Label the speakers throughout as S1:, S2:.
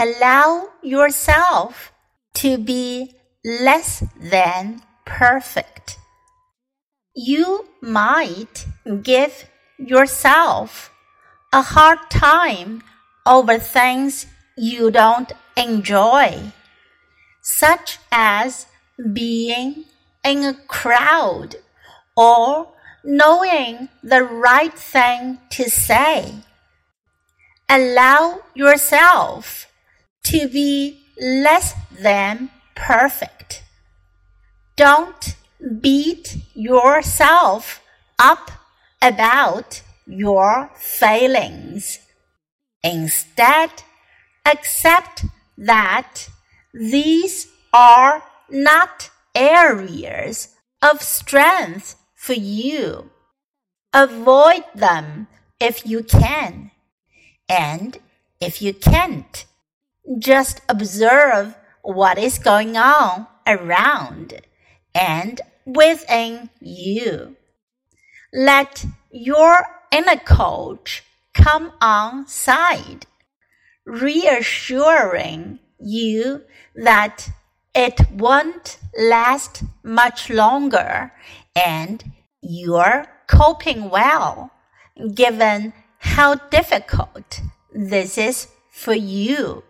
S1: allow yourself to be less than perfect. You might give yourself a hard time over things you don't enjoy, such as being in a crowd or knowing the right thing to say. Allow yourself to be less than perfect. Don't beat yourself up about your failings. Instead, accept that these are not areas of strength for you. Avoid them if you can. And if you can't, just observe what is going on around and within you. Let your inner coach come on side, reassuring you that it won't last much longer and you're coping well, given how difficult this is for you.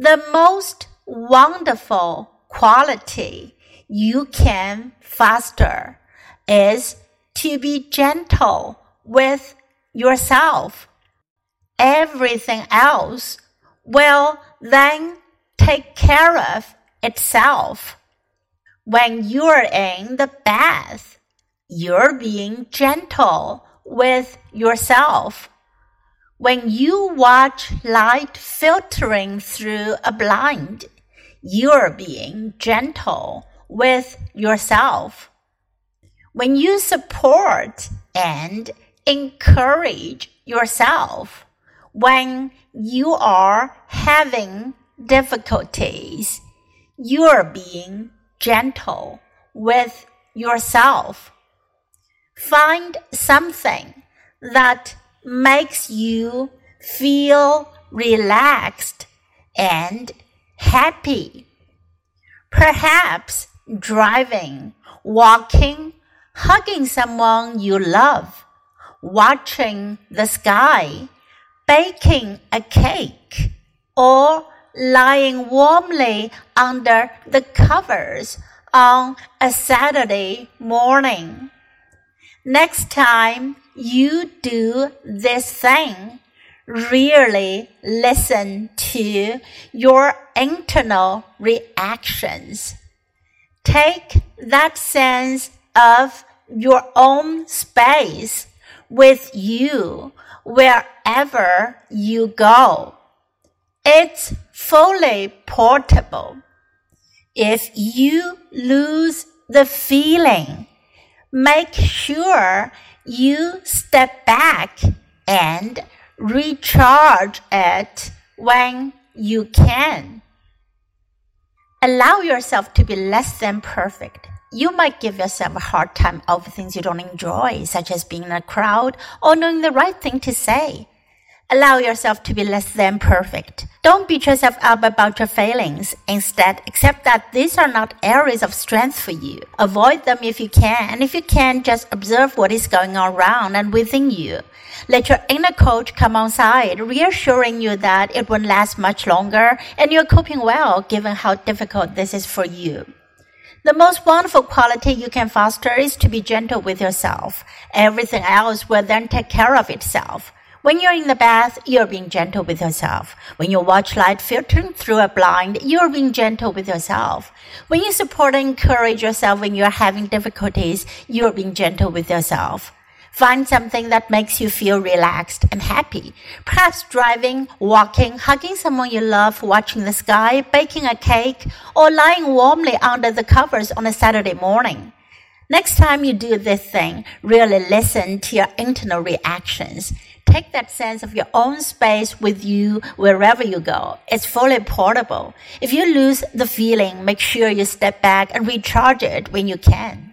S1: The most wonderful quality you can foster is to be gentle with yourself. Everything else will then take care of itself. When you're in the bath, you're being gentle with yourself. When you watch light filtering through a blind, you're being gentle with yourself. When you support and encourage yourself, when you are having difficulties, you're being gentle with yourself. Find something that makes you feel relaxed and happy. Perhaps driving, walking, hugging someone you love, watching the sky, baking a cake, or lying warmly under the covers on a Saturday morning. Next time you do this thing, really listen to your internal reactions. Take that sense of your own space with you wherever you go. It's fully portable. If you lose the feeling, make sure you step back and recharge it when you can. Allow yourself to be less than perfect. You might give yourself a hard time over things you don't enjoy, such as being in a crowd or knowing the right thing to say. Allow yourself to be less than perfect. Don't beat yourself up about your failings. Instead, accept that these are not areas of strength for you. Avoid them if you can, and if you can, just observe what is going on around and within you. Let your inner coach come on reassuring you that it won't last much longer and you're coping well given how difficult this is for you. The most wonderful quality you can foster is to be gentle with yourself. Everything else will then take care of itself. When you're in the bath, you're being gentle with yourself. When you watch light filtering through a blind, you're being gentle with yourself. When you support and encourage yourself when you're having difficulties, you're being gentle with yourself. Find something that makes you feel relaxed and happy. Perhaps driving, walking, hugging someone you love, watching the sky, baking a cake, or lying warmly under the covers on a Saturday morning. Next time you do this thing, really listen to your internal reactions. Take that sense of your own space with you wherever you go. It's fully portable. If you lose the feeling, make sure you step back and recharge it when you can.